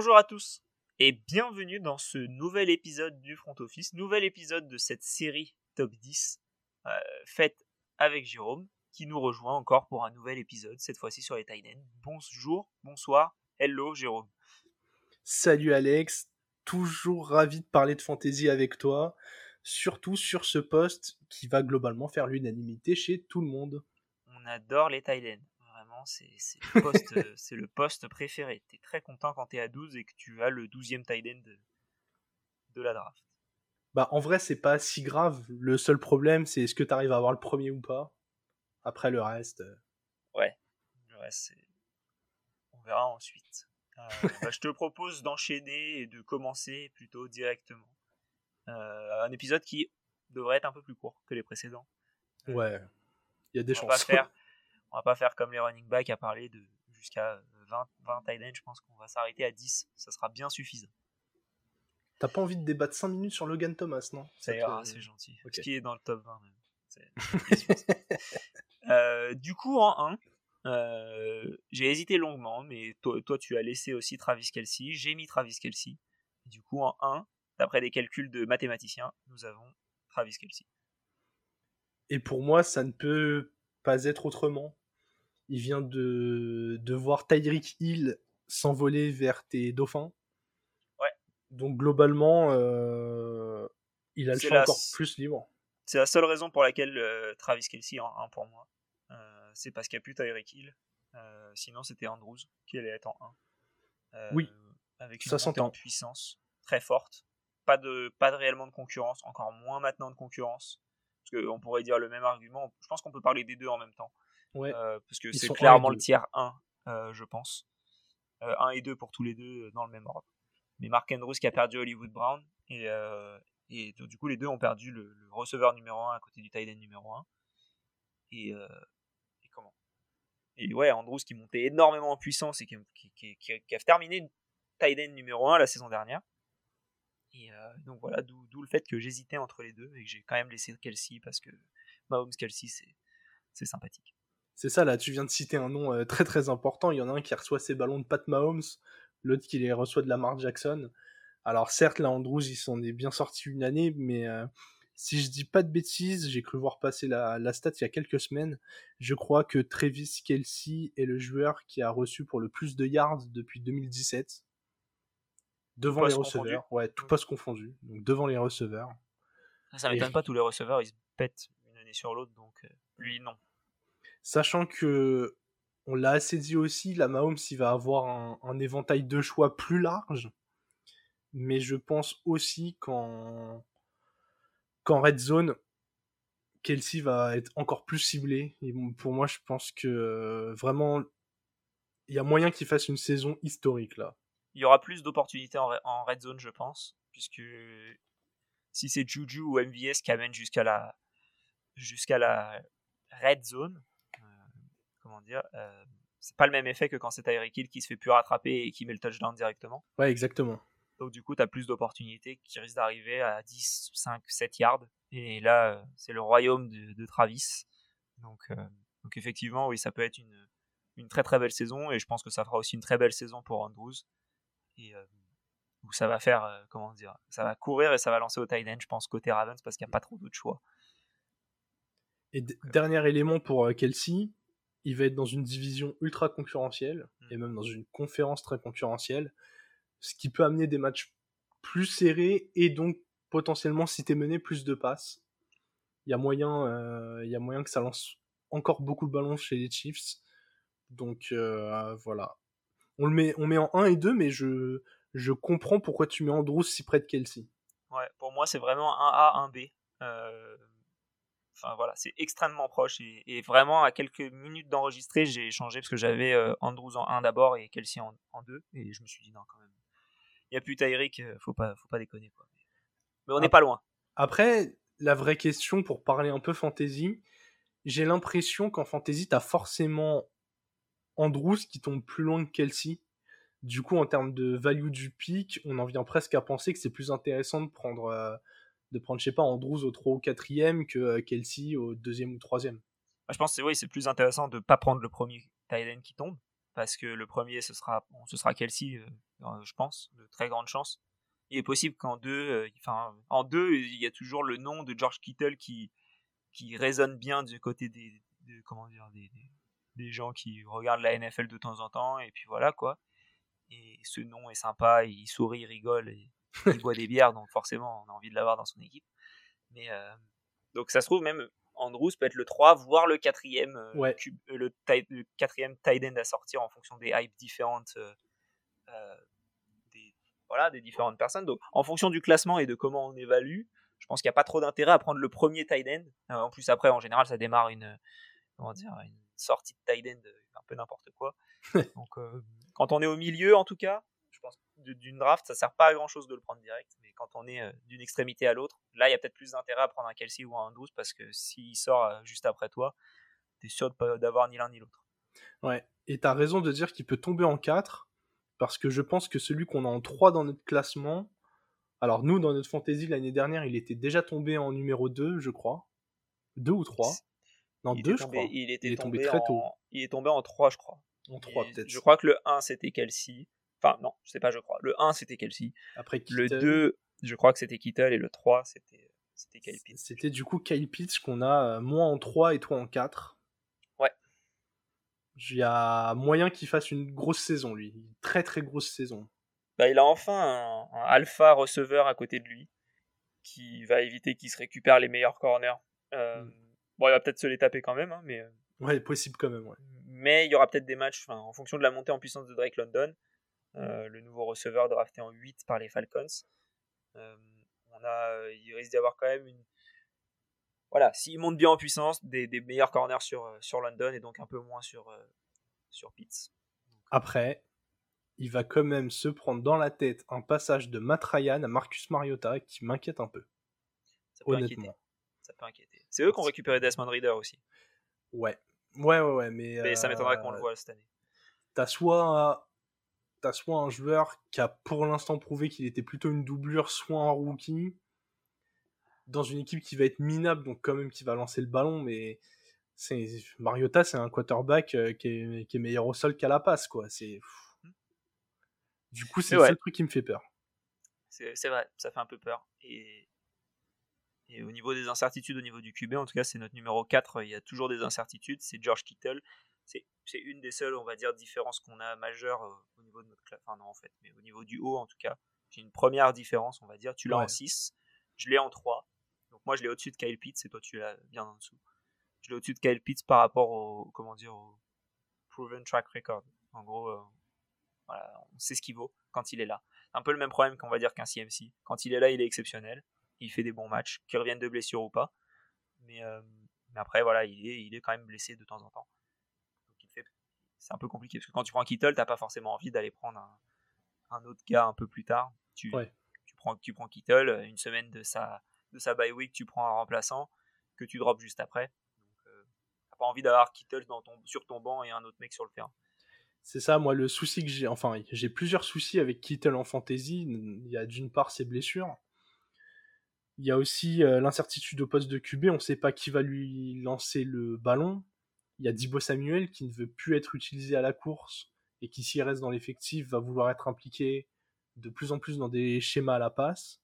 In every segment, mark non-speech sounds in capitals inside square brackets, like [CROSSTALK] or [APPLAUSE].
Bonjour à tous et bienvenue dans ce nouvel épisode du Front Office, nouvel épisode de cette série Top 10 euh, faite avec Jérôme qui nous rejoint encore pour un nouvel épisode, cette fois-ci sur les Titans. Bonjour, bonsoir, hello Jérôme. Salut Alex, toujours ravi de parler de fantasy avec toi, surtout sur ce poste qui va globalement faire l'unanimité chez tout le monde. On adore les C'est le, poste, euh, le poste préféré. Tu es très content quand tu es à 12 et que tu as le 12e tight end de, de la draft. Bah, en vrai, c'est pas si grave. Le seul problème, c'est est-ce que tu arrives à avoir le premier ou pas? Après, le reste. Euh. Ouais, le reste, On verra ensuite. Euh, bah, je te propose d'enchaîner et de commencer plutôt directement. un épisode qui devrait être un peu plus court que les précédents. Ouais, il y a des on chances. Va faire, on va pas faire comme les running backs à parler de jusqu'à 20, 20 tight Je pense qu'on va s'arrêter à 10. Ça sera bien suffisant. T'as pas envie de débattre 5 minutes sur Logan Thomas, non? C'est gentil. Ce qui est dans le top 20 même. [LAUGHS] [LAUGHS] Euh, du coup, en 1, euh, j'ai hésité longuement, mais toi, toi, tu as laissé aussi Travis Kelsey. J'ai mis Travis Kelsey. Du coup, en 1, d'après des calculs de mathématiciens, nous avons Travis Kelsey. Et pour moi, ça ne peut pas être autrement. Il vient de, de voir Tyreek Hill s'envoler vers tes dauphins. Ouais. Donc globalement, euh, il a le choix encore plus libre. C'est la seule raison pour laquelle euh, Travis Kelsey en 1 pour moi. Euh, c'est parce qu'il n'y a plus Tyreek Hill. sinon, c'était Andrews qui allait être en 1. oui. Avec une montée en puissance très forte. Pas de, pas de réellement de concurrence, encore moins maintenant de concurrence. Parce qu'on pourrait dire le même argument. Je pense qu'on peut parler des deux en même temps. Ouais. Euh, parce que c'est clairement le tiers 1, euh, je pense. 1 euh, et 2 pour tous les deux dans le même ordre. Mais Mark Andrews qui a perdu Hollywood Brown. Et, et du coup, les deux ont perdu le, receveur numéro 1 à côté du tight end numéro 1. Et, et, comment? Et ouais, Andrews qui montait énormément en puissance et qui, qui, qui a terminé tight end numéro 1 la saison dernière. Et euh, donc voilà, d'où le fait que j'hésitais entre les deux et que j'ai quand même laissé Kelsey parce que Mahomes Kelsey, c'est sympathique. C'est ça, là, tu viens de citer un nom euh, très très important. Il y en a un qui reçoit ses ballons de Pat Mahomes, l'autre qui les reçoit de Lamar Jackson. Alors certes, là, Andrews, il s'en est bien sorti une année, mais euh, si je dis pas de bêtises, j'ai cru voir passer la, la, stat il y a quelques semaines. Je crois que Travis Kelsey est le joueur qui a reçu pour le plus de yards depuis 2017 devant les receveurs. Ouais, tout poste confondu. Donc devant les receveurs. Ça m'étonne pas, tous les receveurs, ils se pètent une année sur l'autre, donc euh, lui, non. Sachant que, on l'a assez dit aussi, la Mahomes, il va avoir un, éventail de choix plus large. Mais je pense aussi qu'en, red zone, Kelsey va être encore plus ciblé. Et pour moi, je pense que vraiment, il y a moyen qu'il fasse une saison historique là il y aura plus d'opportunités en, red zone, je pense, puisque si c'est Juju ou MVS qui amène jusqu'à la jusqu'à la red zone, euh, comment dire, euh, c'est pas le même effet que quand c'est Tyreek Hill qui se fait plus rattraper et qui met le touchdown directement. Ouais, exactement. Donc du coup, tu as plus d'opportunités qui risquent d'arriver à 10, 5, 7 yards. Et là, euh, c'est le royaume de, Travis. Donc, donc effectivement, oui, ça peut être une, une très très belle saison. Et je pense que ça fera aussi une très belle saison pour Andrews et euh, où ça va faire, euh, comment dire, ça va courir et ça va lancer au tight end, je pense, côté Ravens, parce qu'il n'y a pas trop d'autres choix. Et dernier élément pour euh, Kelsey, il va être dans une division ultra concurrentielle, et mmh. même dans une conférence très concurrentielle, ce qui peut amener des matchs plus serrés, et donc potentiellement, si t'es mené, plus de passes. Il y, a moyen, il y a moyen que ça lance encore beaucoup de ballons chez les Chiefs. Donc voilà on le met, on met en 1 et 2, mais je, je comprends pourquoi tu mets Andrews si près de Kelsey. Ouais, pour moi, c'est vraiment un A, un B. Euh, enfin voilà, c'est extrêmement proche. Et, vraiment, à quelques minutes d'enregistrer, j'ai changé parce que j'avais euh, Andrews en 1 d'abord et Kelsey en, en 2. Et je me suis dit, non, quand même. Il n'y a plus Tyreek, euh, faut pas, faut pas déconner. Quoi. Mais on n'est pas loin. Après, la vraie question pour parler un peu fantasy, j'ai l'impression qu'en fantasy, tu as forcément Andrews qui tombe plus loin que Kelsey. Du coup, en termes de value du pic, on en vient presque à penser que c'est plus intéressant de prendre, euh, de prendre, je sais pas, Andrews au 3 ou 4 que euh, Kelsey au 2 ou 3 bah, Je pense que oui, c'est plus intéressant de ne pas prendre le premier tight qui tombe, parce que le premier, ce sera, ce sera Kelsey, euh, je pense, de très grandes chances. Il est possible qu'en deux, enfin, en deux, il y a toujours le nom de George Kittle qui, qui résonne bien du côté des, comment dire, des, des, gens qui regardent la NFL de temps en temps, et puis voilà quoi. Et ce nom est sympa, il sourit, il rigole, il boit des bières, donc forcément on a envie de l'avoir dans son équipe. Mais donc ça se trouve même Andrews peut être le 3, voire le 4ème, ouais. le, le, quatrième tight end à sortir en fonction des hypes différentes des, voilà, des différentes personnes. Donc en fonction du classement et de comment on évalue, je pense qu'il n'y a pas trop d'intérêt à prendre le premier tight end. en plus après en général ça démarre une, comment dire, une sortie de tight end un peu n'importe quoi. [LAUGHS] Donc quand on est au milieu en tout cas, d'une draft, ça sert pas à grand chose de le prendre direct, mais quand on est d'une extrémité à l'autre, là il y a peut-être plus d'intérêt à prendre un Kelsey ou un 12 parce que s'il sort juste après toi, tu es sûr d'avoir ni l'un ni l'autre. Ouais, et tu as raison de dire qu'il peut tomber en 4 parce que je pense que celui qu'on a en 3 dans notre classement, alors nous dans notre fantasy l'année dernière, il était déjà tombé en numéro 2, je crois. 2 ou 3 Non, 2 je crois. Il, était est tombé, très tôt. Il est tombé en 3 je crois. En 3 peut-être. Je crois que le 1 c'était Kelsey. Enfin, non, je sais pas, je crois. Le 1, c'était Kelsey. Après, Le 2, je crois que c'était Kittle. Et le 3, c'était, c'était Kyle Pitts. C'était du coup Kyle Pitts qu'on a euh, moi en 3 et toi en 4. Ouais. Il y a moyen qu'il fasse une grosse saison, lui. Une très très grosse saison. Bah, il a enfin un, alpha receveur à côté de lui qui va éviter qu'il se récupère les meilleurs corners. Euh, mm. Bon, il va peut-être se les taper quand même, hein, mais. Euh, ouais, possible quand même, ouais. Mais il y aura peut-être des matchs, en fonction de la montée en puissance de Drake London, le nouveau receveur drafté en 8 par les Falcons. Euh, on a, euh, il risque d'y avoir quand même une. Voilà, s'il monte bien en puissance, des, meilleurs corners sur, sur London et donc un peu moins sur, sur Pitts. Après, il va quand même se prendre dans la tête un passage de Matt Ryan à Marcus Mariota qui m'inquiète un peu. Ça peut Honnêtement. Ça peut inquiéter. C'est eux qui ont récupéré Desmond Reader aussi. Ouais. Ouais, ouais, ouais. Mais, mais ça m'étonnerait qu'on le voit cette année. T'as soit t'as soit un joueur qui a pour l'instant prouvé qu'il était plutôt une doublure, soit un rookie, dans une équipe qui va être minable, donc quand même qui va lancer le ballon, mais c'est Mariota, c'est un quarterback euh, qui est, meilleur au sol qu'à la passe, quoi. C'est du coup, c'est le seul truc qui me fait peur. C'est vrai, ça fait un peu peur. Et, et au niveau des incertitudes, au niveau du QB, en tout cas, c'est notre numéro 4. Il y a toujours des incertitudes. C'est George Kittle c'est une des seules, on va dire, différences qu'on a majeures euh, au niveau de notre classe. Enfin, non, en fait, mais au niveau du haut, en tout cas. C'est une première différence, on va dire. Tu l'as en 6, je l'ai en 3. Donc, moi, je l'ai au-dessus de Kyle Pitts et toi, tu l'as bien en dessous. Je l'ai au-dessus de Kyle Pitts par rapport au, comment dire, au proven track record. En gros, euh, voilà, on sait ce qu'il vaut quand il est là. Un peu le même problème qu'on va dire qu'un CMC. Quand il est là, il est exceptionnel. Il fait des bons matchs, qu'il revienne de blessure ou pas. Mais, euh, mais après, voilà, il est, il est quand même blessé de temps en temps c'est un peu compliqué parce que quand tu prends Kittle, t'as pas forcément envie d'aller prendre un, autre gars un peu plus tard. Tu, tu, prends, tu prends Kittle, une semaine de sa, de sa bye week, tu prends un remplaçant que tu drops juste après. Donc, euh, t'as pas envie d'avoir Kittle dans ton, sur ton banc et un autre mec sur le terrain. C'est ça, moi, le souci que j'ai. Enfin, j'ai plusieurs soucis avec Kittle en fantasy. Il y a d'une part ses blessures. Il y a aussi euh, l'incertitude au poste de QB. On ne sait pas qui va lui lancer le ballon. Il y a Dibo Samuel qui ne veut plus être utilisé à la course et qui, s'il reste dans l'effectif, va vouloir être impliqué de plus en plus dans des schémas à la passe.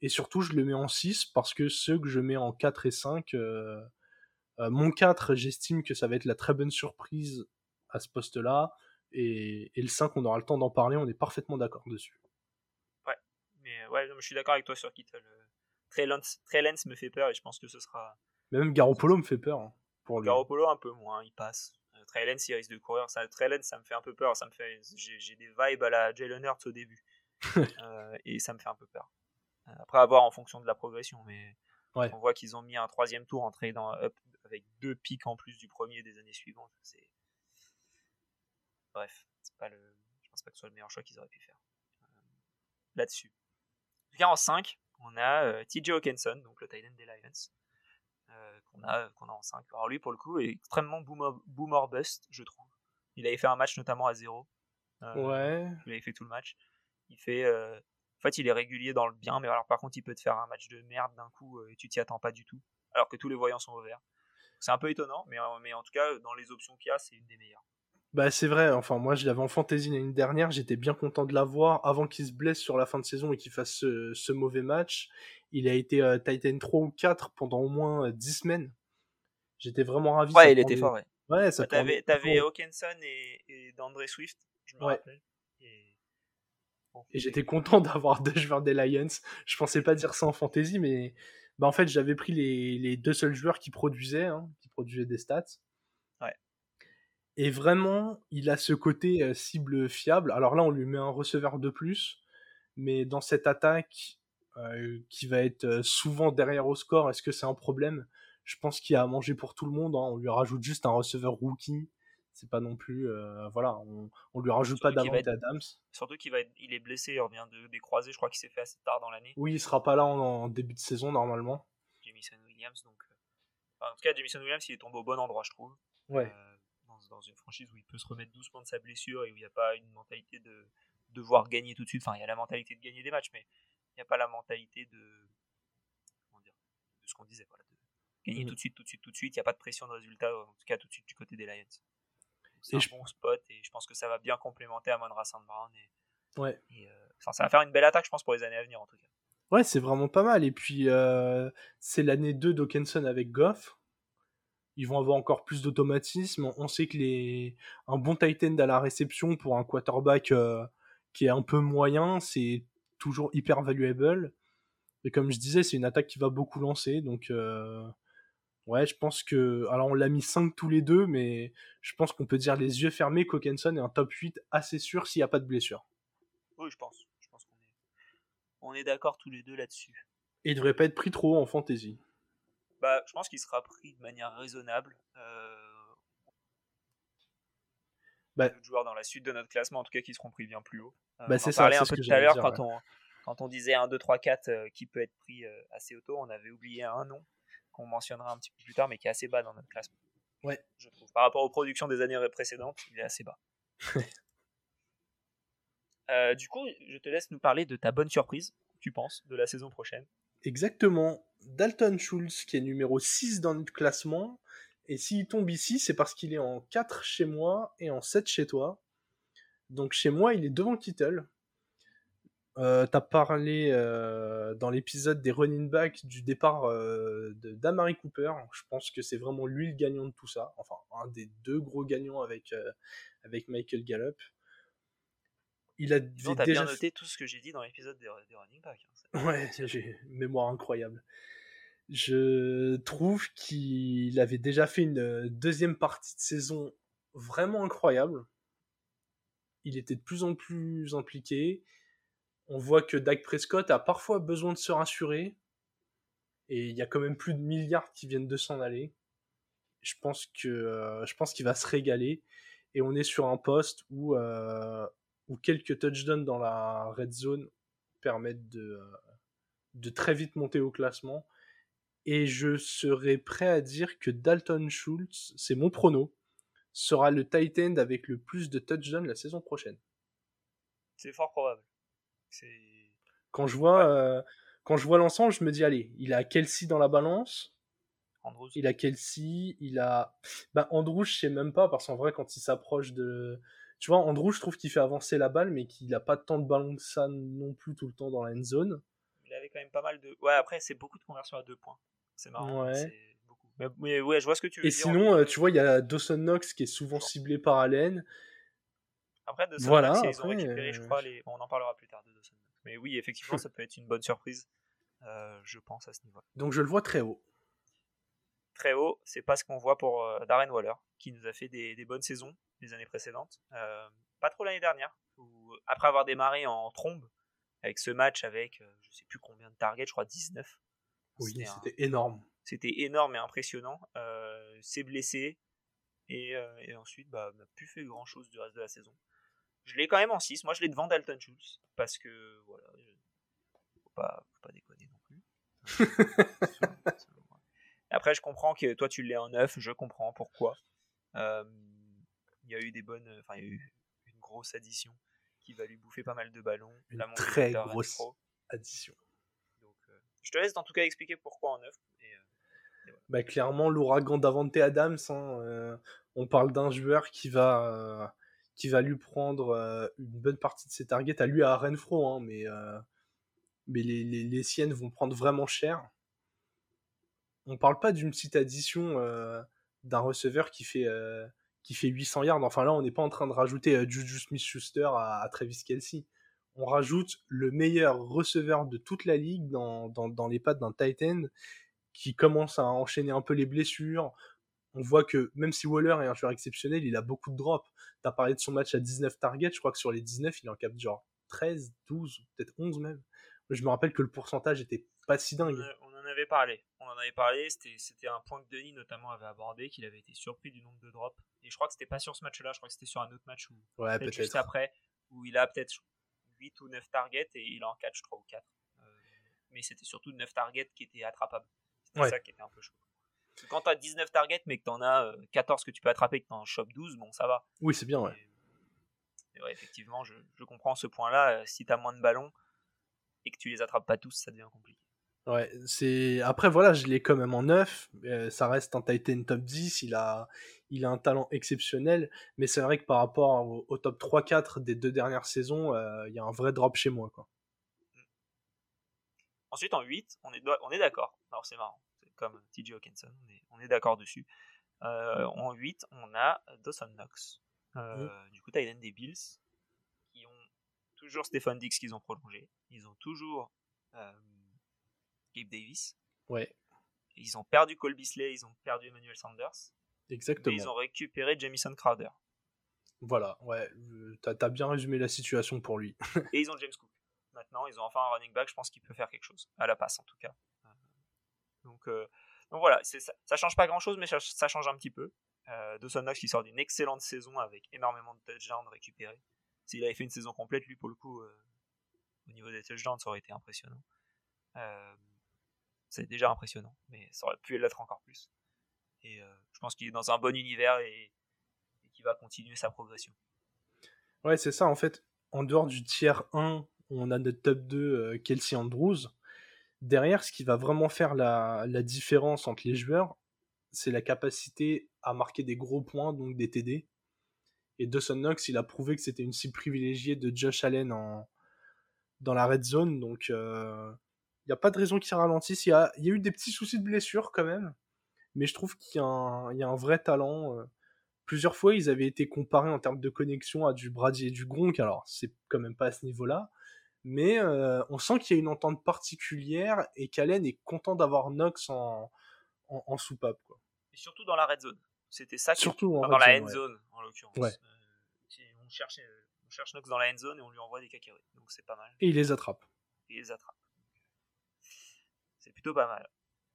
Et surtout, je le mets en 6 parce que ceux que je mets en 4 et 5, euh, euh, mon 4, j'estime que ça va être la très bonne surprise à ce poste-là. Et, le 5, on aura le temps d'en parler, on est parfaitement d'accord dessus. Ouais, mais ouais, je suis d'accord avec toi sur Kittle. Très Lens me fait peur et je pense que ce sera. même Garoppolo me fait peur. Hein. Pour Garoppolo, un peu moins, il passe. Euh, Trey il risque de courir. Ça, ça me fait un peu peur. Ça me fait, j'ai, des vibes à la Jalen Hurts au début. [LAUGHS] Euh, et ça me fait un peu peur. Euh, après, avoir en fonction de la progression. Mais on voit qu'ils ont mis un troisième tour en dans up avec deux pics en plus du premier des années suivantes. C'est... Bref, c'est pas le... je pense pas que ce soit le meilleur choix qu'ils auraient pu faire. là-dessus. En tout cas, en 5, on a TJ Hawkinson, donc le Titan des Lions qu'on a, qu'on a en 5. Alors lui, pour le coup, est extrêmement boomer, bust, je trouve. Il avait fait un match notamment à 0. Euh, ouais. Il avait fait tout le match. Il fait. Euh, en fait, il est régulier dans le bien, mais alors par contre, il peut te faire un match de merde d'un coup euh, et tu t'y attends pas du tout. Alors que tous les voyants sont ouverts. C'est un peu étonnant, mais, mais en tout cas, dans les options qu'il y a, c'est une des meilleures. Bah c'est vrai, enfin moi je l'avais en fantasy l'année dernière, j'étais bien content de l'avoir avant qu'il se blesse sur la fin de saison et qu'il fasse ce, mauvais match. Il a été euh, Titan 3 ou 4 pendant au moins 10 semaines. J'étais vraiment ravi. Ouais, il était fort, ouais. Ouais, ça bah, T'avais Hawkinson et, et d'André Swift, je me rappelle. Et, et j'étais content [LAUGHS] d'avoir deux joueurs des Lions. Je pensais pas dire ça en fantasy, mais bah, en fait j'avais pris les, les, deux seuls joueurs qui produisaient, hein, qui produisaient des stats. Et vraiment, il a ce côté euh, cible fiable. Alors là, on lui met un receveur de plus, mais dans cette attaque euh, qui va être euh, souvent derrière au score, est-ce que c'est un problème? Je pense qu'il a à manger pour tout le monde. Hein. On lui rajoute juste un receveur rookie. C'est pas non plus, voilà, on, on lui rajoute pas Davante Adams. Surtout qu'il va il est blessé, il revient de, des croisés. Je crois qu'il s'est fait assez tard dans l'année. Oui, il sera pas là en, début de saison normalement. Jamison Williams, donc. en tout cas, Jamison Williams, il est tombé au bon endroit, je trouve. Ouais dans, une franchise où il peut se remettre doucement de sa blessure et où il n'y a pas une mentalité de devoir gagner tout de suite. Enfin, il y a la mentalité de gagner des matchs, mais il n'y a pas la mentalité de. Comment dire De ce qu'on disait, voilà, de gagner mm. tout de suite, tout de suite, tout de suite. Il n'y a pas de pression de résultat, en tout cas tout de suite du côté des Lions. C'est un bon spot et je pense que ça va bien complémenter Amon Rassan Brown. Et, ouais. Euh, ça va faire une belle attaque, je pense, pour les années à venir en tout cas. Ouais, c'est vraiment pas mal. Et puis, euh, c'est l'année 2 d'Okenson avec Goff ils vont avoir encore plus d'automatisme. On sait que les un bon tight end à la réception pour un quarterback euh, qui est un peu moyen, c'est toujours hyper valuable. Et comme je disais, c'est une attaque qui va beaucoup lancer, donc euh, ouais, je pense que alors on l'a mis 5 tous les deux, mais je pense qu'on peut dire les yeux fermés qu'Hawkinson est un top 8 assez sûr s'il n'y a pas de blessure. Oui, je pense. Je pense qu'on est on est d'accord tous les deux là-dessus. Et il devrait pas être pris trop haut en fantasy bah, je pense qu'il sera pris de manière raisonnable. Euh... Bah, joueurs dans la suite de notre classement, en tout cas, qui seront pris bien plus haut. Euh, bah, c'est ça. un peu tout à l'heure quand, on, quand on disait 1, 2, 3, 4 qui peut être pris euh, assez haut, on avait oublié un nom qu'on mentionnera un petit peu plus tard, mais qui est assez bas dans notre classement. Ouais. Je trouve. Par rapport aux productions des années précédentes, il est assez bas. [LAUGHS] euh, du coup, je te laisse nous parler de ta bonne surprise, tu penses, de la saison prochaine. Exactement. Dalton Schultz qui est numéro 6 dans notre classement. Et s'il tombe ici, c'est parce qu'il est en 4 chez moi et en 7 chez toi. Donc chez moi, il est devant Kittle. Euh, T'as parlé euh, dans l'épisode des running backs du départ euh, d'Amari Cooper. Je pense que c'est vraiment lui le gagnant de tout ça. Enfin, un des deux gros gagnants avec, avec Michael Gallup il a déjà bien noté tout ce que j'ai dit dans l'épisode des, running backs. Hein, ouais, [LAUGHS] j'ai une mémoire incroyable. Je trouve qu'il avait déjà fait une euh, deuxième partie de saison vraiment incroyable. Il était de plus en plus impliqué. On voit que Dak Prescott a parfois besoin de se rassurer. Et il y a quand même plus de milliards qui viennent de s'en aller. Je pense que euh, je pense qu'il va se régaler. Et on est sur un poste où euh, quelques touchdowns dans la red zone permettent de très vite monter au classement. Et je serais prêt à dire que Dalton Schultz, c'est mon prono, sera le tight end avec le plus de touchdowns la saison prochaine. C'est fort probable. Quand je vois, euh, quand je vois l'ensemble, je me dis allez, il a Kelsey dans la balance. Andrews. Il a Kelsey, il a. Bah, Andrews, je sais même pas, parce qu'en vrai, quand il s'approche de, tu vois, Andrew, je trouve qu'il fait avancer la balle, mais qu'il n'a pas tant de ballons que ça non plus tout le temps dans la end zone. Il avait quand même pas mal de. Ouais, après, c'est beaucoup de conversions à deux points. C'est marrant. Ouais. Beaucoup. Mais, ouais, je vois ce que tu veux Et dire. Et sinon, euh, tu vois, il y a Dawson Knox qui est souvent ciblé par Allen. Après, Dawson voilà, Knox, ils ont récupéré, je crois, les... on en parlera plus tard de Dawson Knox. Mais oui, effectivement, ça peut être une bonne surprise, euh, je pense, à ce niveau. Donc je le vois très haut. Très haut, c'est pas ce qu'on voit pour euh, Darren Waller, qui nous a fait des, des bonnes saisons les années précédentes. Euh, pas trop l'année dernière, où, après avoir démarré en trombe, avec ce match avec euh, je sais plus combien de targets, je crois 19. Oui, c'était énorme. C'était énorme et impressionnant. Euh, c'est blessé et, et, ensuite bah, n'a plus fait grand chose du reste de la saison. Je l'ai quand même en 6. Moi, je l'ai devant Dalton Schultz parce que voilà, faut pas, faut pas déconner non plus. [LAUGHS] Après, je comprends que toi tu l'es en 9, je comprends pourquoi. Euh, il y a eu des bonnes. Enfin, il y a eu une grosse addition qui va lui bouffer pas mal de ballons. Une très grosse addition. Euh, je te laisse en tout cas expliquer pourquoi en 9. Euh, bah, clairement, l'ouragan d'Avante Adams, hein, on parle d'un joueur qui va, qui va lui prendre une bonne partie de ses targets, à lui à Renfro, hein, mais, mais les, les, siennes vont prendre vraiment cher. On parle pas d'une petite addition d'un receveur qui fait, qui fait 800 yards. Enfin là, on n'est pas en train de rajouter Juju Smith-Schuster à, à Travis Kelsey on rajoute le meilleur receveur de toute la ligue dans, dans, les pattes d'un Titan qui commence à enchaîner un peu les blessures. On voit que même si Waller est un joueur exceptionnel, il a beaucoup de drops. Tu as parlé de son match à 19 targets, je crois que sur les 19, il en capte genre 13, 12, peut-être 11 même. Je me rappelle que le pourcentage était pas si dingue. On en avait parlé. On en avait parlé, c'était un point que Denis notamment avait abordé, qu'il avait été surpris du nombre de drops. Et je crois que c'était pas sur ce match-là, je crois que c'était sur un autre match ouais, peut-être juste après, où il a peut-être 8 ou 9 targets et il en catch 3 ou 4. Euh, mais c'était surtout 9 targets qui étaient attrapables. C'était ça qui était un peu chaud. Quand tu as 19 targets mais que tu en as 14 que tu peux attraper et que tu en chopes 12, bon, ça va. Oui, c'est bien, ouais. ouais effectivement, je, je, comprends ce point-là. Euh, si tu as moins de ballons et que tu les attrapes pas tous, ça devient compliqué. Ouais, c'est après voilà, je l'ai quand même en 9, euh, ça reste un Titan top 10, il a il a un talent exceptionnel, mais c'est vrai que par rapport au, top 3 4 des deux dernières saisons, euh, il y a un vrai drop chez moi quoi. Ensuite en 8, on est on est d'accord. Alors c'est marrant, c'est comme TJ Hawkinson, on est, on est d'accord dessus. Euh, en 8, on a Dawson Knox. Du coup, Titan des Bills qui ont toujours Stephen Dix qu'ils ont prolongé. Ils ont toujours Gabe Davis. Ouais. Ils ont perdu Cole Beasley, ils ont perdu Emmanuel Sanders. Exactement. ils ont récupéré Jamison Crowder. Voilà, ouais, t'as as bien résumé la situation pour lui. [LAUGHS] et ils ont James Cook. Maintenant, ils ont enfin un running back, je pense qu'il peut faire quelque chose. À la passe, en tout cas. Donc, euh, donc voilà, ça, ça change pas grand chose, mais ça, change un petit peu. Euh, Dawson Knox qui sort d'une excellente saison avec énormément de touchdowns récupérés. S'il avait fait une saison complète, lui, pour le coup, euh, au niveau des touchdowns, ça aurait été impressionnant. Euh, c'est déjà impressionnant, mais ça aurait pu l'être encore plus. Et euh, je pense qu'il est dans un bon univers et, qu'il va continuer sa progression. Ouais, c'est ça, en fait, en dehors du tiers 1, on a notre top 2 euh, Kelsey Andrews. Derrière, ce qui va vraiment faire la, la différence entre les joueurs, c'est la capacité à marquer des gros points, donc des TD. Et Dawson Knox, il a prouvé que c'était une cible privilégiée de Josh Allen en, dans la red zone. Donc, euh, n'y a pas de raison qu'il ralentisse. Il y a, y a, eu des petits soucis de blessure quand même. Mais je trouve qu'il y, y, a un vrai talent. Euh. Plusieurs fois, ils avaient été comparés en termes de connexion à du Brady et du Gronk. Alors, c'est quand même pas à ce niveau-là. Mais euh, on sent qu'il y a une entente particulière et qu'Allen est content d'avoir Knox en, en, soupape. Quoi. Et surtout dans la red zone. C'était ça qui Surtout dans la end zone, en l'occurrence. Ouais. Euh, on, cherche, on cherche Knox dans la end zone et on lui envoie des cacahuètes. Donc c'est pas mal. Et il les attrape. Et il les attrape c'est plutôt pas mal.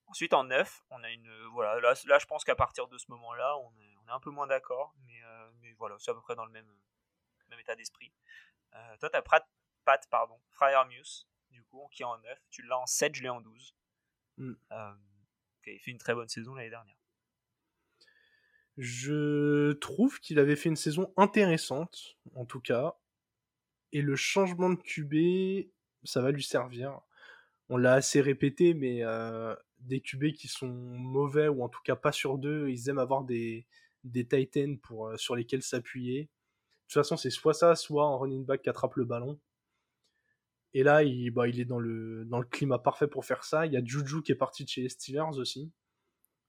Ensuite, en 9, on a une. Voilà, là, là je pense qu'à partir de ce moment-là, on est, on est un peu moins d'accord, mais, euh, mais voilà, c'est à peu près dans le même, même état d'esprit. Euh, toi, tu as Pat, Pat pardon, Fryer Muse, du coup, qui est en 9. Tu l'as en 7, je l'ai en 12. Mm. Euh, il fait une très bonne saison l'année dernière. Je trouve qu'il avait fait une saison intéressante, en tout cas. Et le changement de QB, ça va lui servir on l'a assez répété, mais des QB qui sont mauvais ou en tout cas pas sur deux, ils aiment avoir des, Titans sur lesquels s'appuyer. De toute façon, c'est soit ça, soit un running back qui attrape le ballon. Et là, il, bah, est dans le, climat parfait pour faire ça. Il y a Juju qui est parti de chez les Steelers aussi.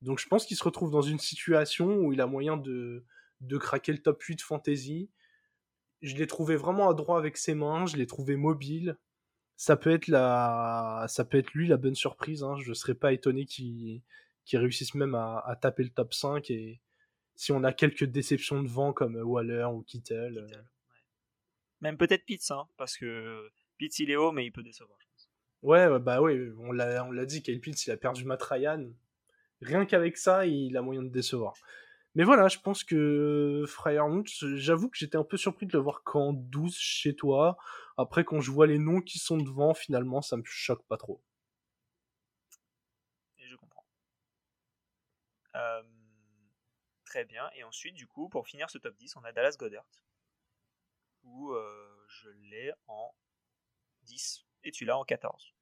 Donc je pense qu'il se retrouve dans une situation où il a moyen de, de craquer le top 8 fantasy. Je l'ai trouvé vraiment adroit avec ses mains, je l'ai trouvé mobile ça peut être la, ça peut être lui la bonne surprise. Hein. Je serais pas étonné qu'il réussisse même à, taper le top 5 et si on a quelques déceptions de vent comme Waller ou Kittel. Euh. Même peut-être Pitts, hein, parce que Pitts il est haut mais il peut décevoir. Je pense. Ouais, bah oui, on l'a, on l'a dit, Kyle Pitts il a perdu Matt Ryan. Rien qu'avec ça, il a moyen de décevoir. Mais voilà, je pense que Fryermouth, j'avoue que j'étais un peu surpris de le voir qu'en 12 chez toi. Après, quand je vois les noms qui sont devant, finalement, ça me choque pas trop. Et je comprends. Euh, très bien. Et ensuite, du coup, pour finir ce top 10, on a Dallas Goddard. Où euh, je l'ai en 10 et tu l'as en 14.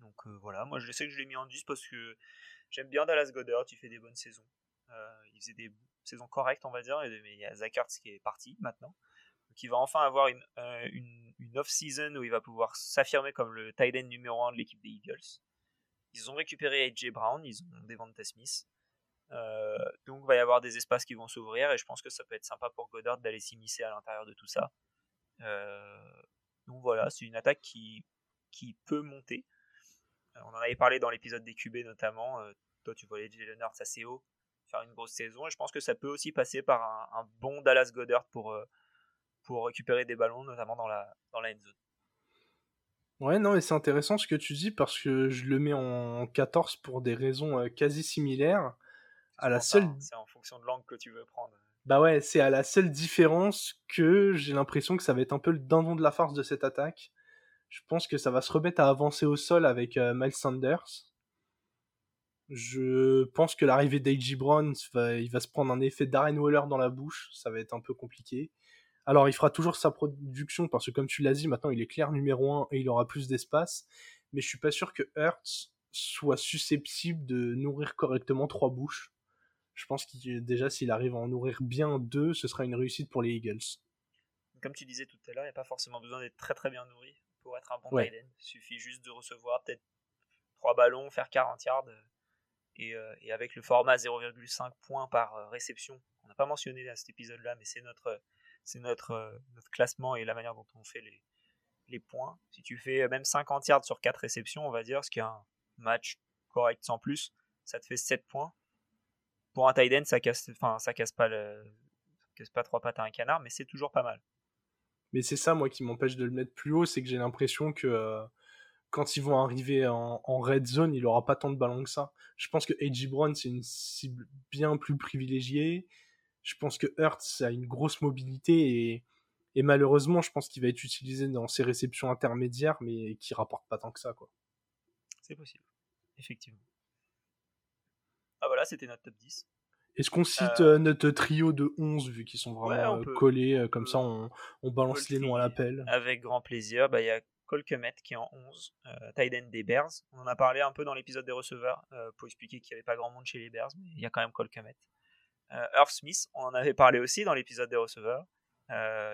Donc euh, voilà, moi je sais que je l'ai mis en 10 parce que j'aime bien Dallas Goddard, il fait des bonnes saisons. Il faisait des saison correcte, on va dire. Mais il y a Zach Ertz qui est parti maintenant. Donc il va enfin avoir une, une, une off-season où il va pouvoir s'affirmer comme le tight end numéro 1 de l'équipe des Eagles. Ils ont récupéré AJ Brown, ils ont Devonta Smith. Euh, donc il va y avoir des espaces qui vont s'ouvrir et je pense que ça peut être sympa pour Goddard d'aller s'immiscer à l'intérieur de tout ça. Euh, donc voilà, c'est une attaque qui, qui peut monter. Euh, on en avait parlé dans l'épisode des QB notamment. toi tu voyais Jalen Hurts assez haut faire une grosse saison et je pense que ça peut aussi passer par un, bon Dallas Goddard pour, pour récupérer des ballons notamment dans la, dans la end zone. Ouais, non, mais c'est intéressant ce que tu dis parce que je le mets en 14 pour des raisons quasi similaires. À la seule. C'est en fonction de l'angle que tu veux prendre. Bah ouais, c'est à la seule différence que j'ai l'impression que ça va être un peu le dindon de la farce de cette attaque. Je pense que ça va se remettre à avancer au sol avec Miles Sanders. Je pense que l'arrivée d'A.J. Brown, il va se prendre un effet Darren Waller dans la bouche. Ça va être un peu compliqué. Alors, il fera toujours sa production parce que, comme tu l'as dit, maintenant il est clair numéro 1 et il aura plus d'espace. Mais je suis pas sûr que Hertz soit susceptible de nourrir correctement trois bouches. Je pense que déjà, s'il arrive à en nourrir bien deux, ce sera une réussite pour les Eagles. Comme tu disais tout à l'heure, il n'y a pas forcément besoin d'être très très bien nourri pour être un bon ouais. Il suffit juste de recevoir peut-être trois ballons, faire 40 yards. Et, euh, et avec le format 0,5 points par euh, réception, on n'a pas mentionné à cet épisode-là, mais c'est euh, notre classement et la manière dont on fait les, points. Si tu fais même 50 yards sur 4 réceptions, on va dire, ce qui est un match correct sans plus, ça te fait 7 points. Pour un tight end, ça casse, ça casse pas le, casse pas trois pattes à un canard, mais c'est toujours pas mal. Mais c'est ça, moi, qui m'empêche de le mettre plus haut, c'est que j'ai l'impression que quand ils vont arriver en, red zone, il aura pas tant de ballons que ça. Je pense que A.J. Brown, c'est une cible bien plus privilégiée je pense que Hertz a une grosse mobilité et, malheureusement, je pense qu'il va être utilisé dans ses réceptions intermédiaires, mais qui rapporte pas tant que ça. C'est possible, effectivement. Ah voilà, c'était notre top 10. Est-ce qu'on cite euh, euh, notre trio de 11 vu qu'ils sont vraiment euh, collés Comme ça, on, balance les noms à l'appel? Avec grand plaisir. Bah, il y a Colquemet qui est en 11, euh, Tyden des Bears. On en a parlé un peu dans l'épisode des receveurs pour expliquer qu'il n'y avait pas grand monde chez les Bears, mais il y a quand même Colquemet. Euh, Earth Smith, on en avait parlé aussi dans l'épisode des receveurs,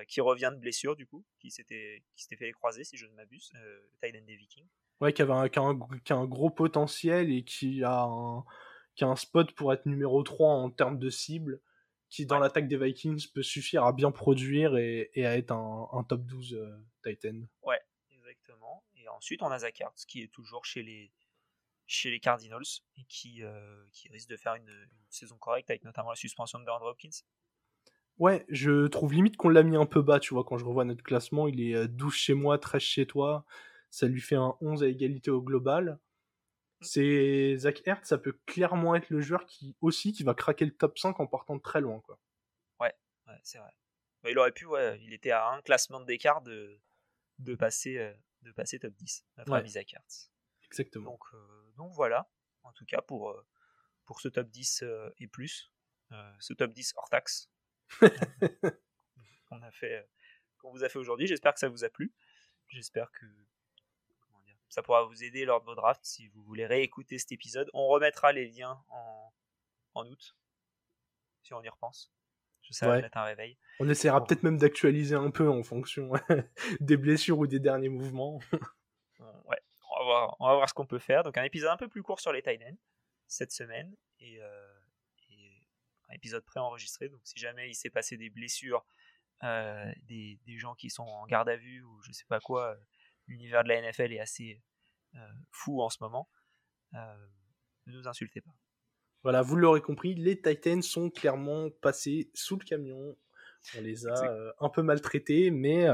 qui revient de blessure du coup, qui s'était fait croiser si je ne m'abuse, le des Vikings. Ouais, qui, avait un, qui, a un, gros potentiel et qui a un, qui a un spot pour être numéro 3 en termes de cible, qui dans l'attaque des Vikings peut suffire à bien produire et, et à être un, un top 12 Titan. Ouais, exactement. Et ensuite, on a Zach qui est toujours chez les, chez les Cardinals et qui, euh, qui risque de faire une, saison correcte avec notamment la suspension de DeAndre Hopkins. Ouais, je trouve limite qu'on l'a mis un peu bas, tu vois, quand je revois notre classement, il est 12 euh, chez moi, 13 chez toi, ça lui fait un 11 à égalité au global. Mm. C'est Zach Hertz, ça peut clairement être le joueur qui aussi qui va craquer le top 5 en partant de très loin, quoi. Ouais, ouais c'est vrai. Bah, il aurait pu, ouais, il était à un classement d'écart de, de, passer, euh, de passer top 10, notre ami Zach Hertz. Exactement. Donc, donc voilà, en tout cas pour, euh, pour ce top 10 euh, et plus, euh, ce top 10 hors taxe [LAUGHS] qu'on a fait, qu'on vous a fait aujourd'hui. J'espère que ça vous a plu. J'espère que ça pourra vous aider lors de vos drafts si vous voulez réécouter cet épisode. On remettra les liens en, en août, si on y repense. Je sais, ouais. mettre un réveil. On essaiera peut-être même d'actualiser un peu en fonction [LAUGHS] des blessures ou des derniers mouvements. ouais on va voir ce qu'on peut faire. Donc un épisode un peu plus court sur les Titans cette semaine et, euh, un épisode pré-enregistré. Donc si jamais il s'est passé des blessures, euh, des, gens qui sont en garde à vue ou je sais pas quoi, euh, l'univers de la NFL est assez fou en ce moment. ne nous insultez pas. Voilà, vous l'aurez compris, les Titans sont clairement passés sous le camion. On les a un peu maltraités, mais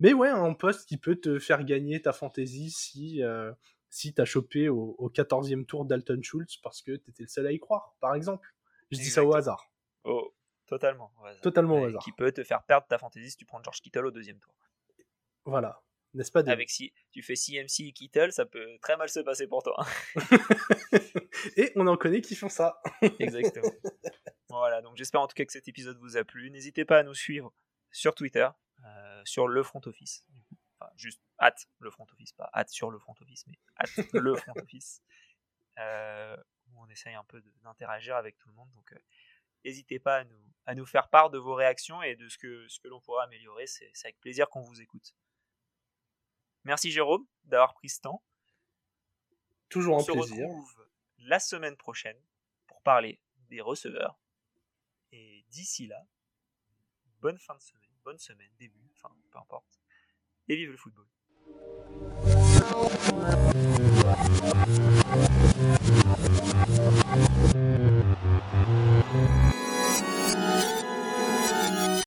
mais ouais, un poste qui peut te faire gagner ta fantasy si, euh, si t'as chopé au, 14e tour Dalton Schultz parce que t'étais le seul à y croire, par exemple. Je dis ça au hasard. Oh, totalement au hasard. Totalement au hasard. Qui peut te faire perdre ta fantasy si tu prends George Kittle au deuxième tour. Voilà. N'est-ce pas Avec si tu fais CMC et Kittle, ça peut très mal se passer pour toi. [LAUGHS] et on en connaît qui font ça. [LAUGHS] Exactement. Voilà, donc j'espère en tout cas que cet épisode vous a plu. N'hésitez pas à nous suivre sur Twitter, euh, sur le front office. Enfin, juste hâte le front office, pas hâte sur le front office, mais hâte [LAUGHS] le front office. Euh, où on essaye un peu d'interagir avec tout le monde. Donc, euh, n'hésitez pas à nous, à nous faire part de vos réactions et de ce que, ce que l'on pourra améliorer. C'est avec plaisir qu'on vous écoute. Merci Jérôme d'avoir pris ce temps. Toujours un On se retrouve la semaine prochaine pour parler des receveurs. Et d'ici là, bonne fin de semaine, bonne semaine, début, enfin peu importe. Et vive le football.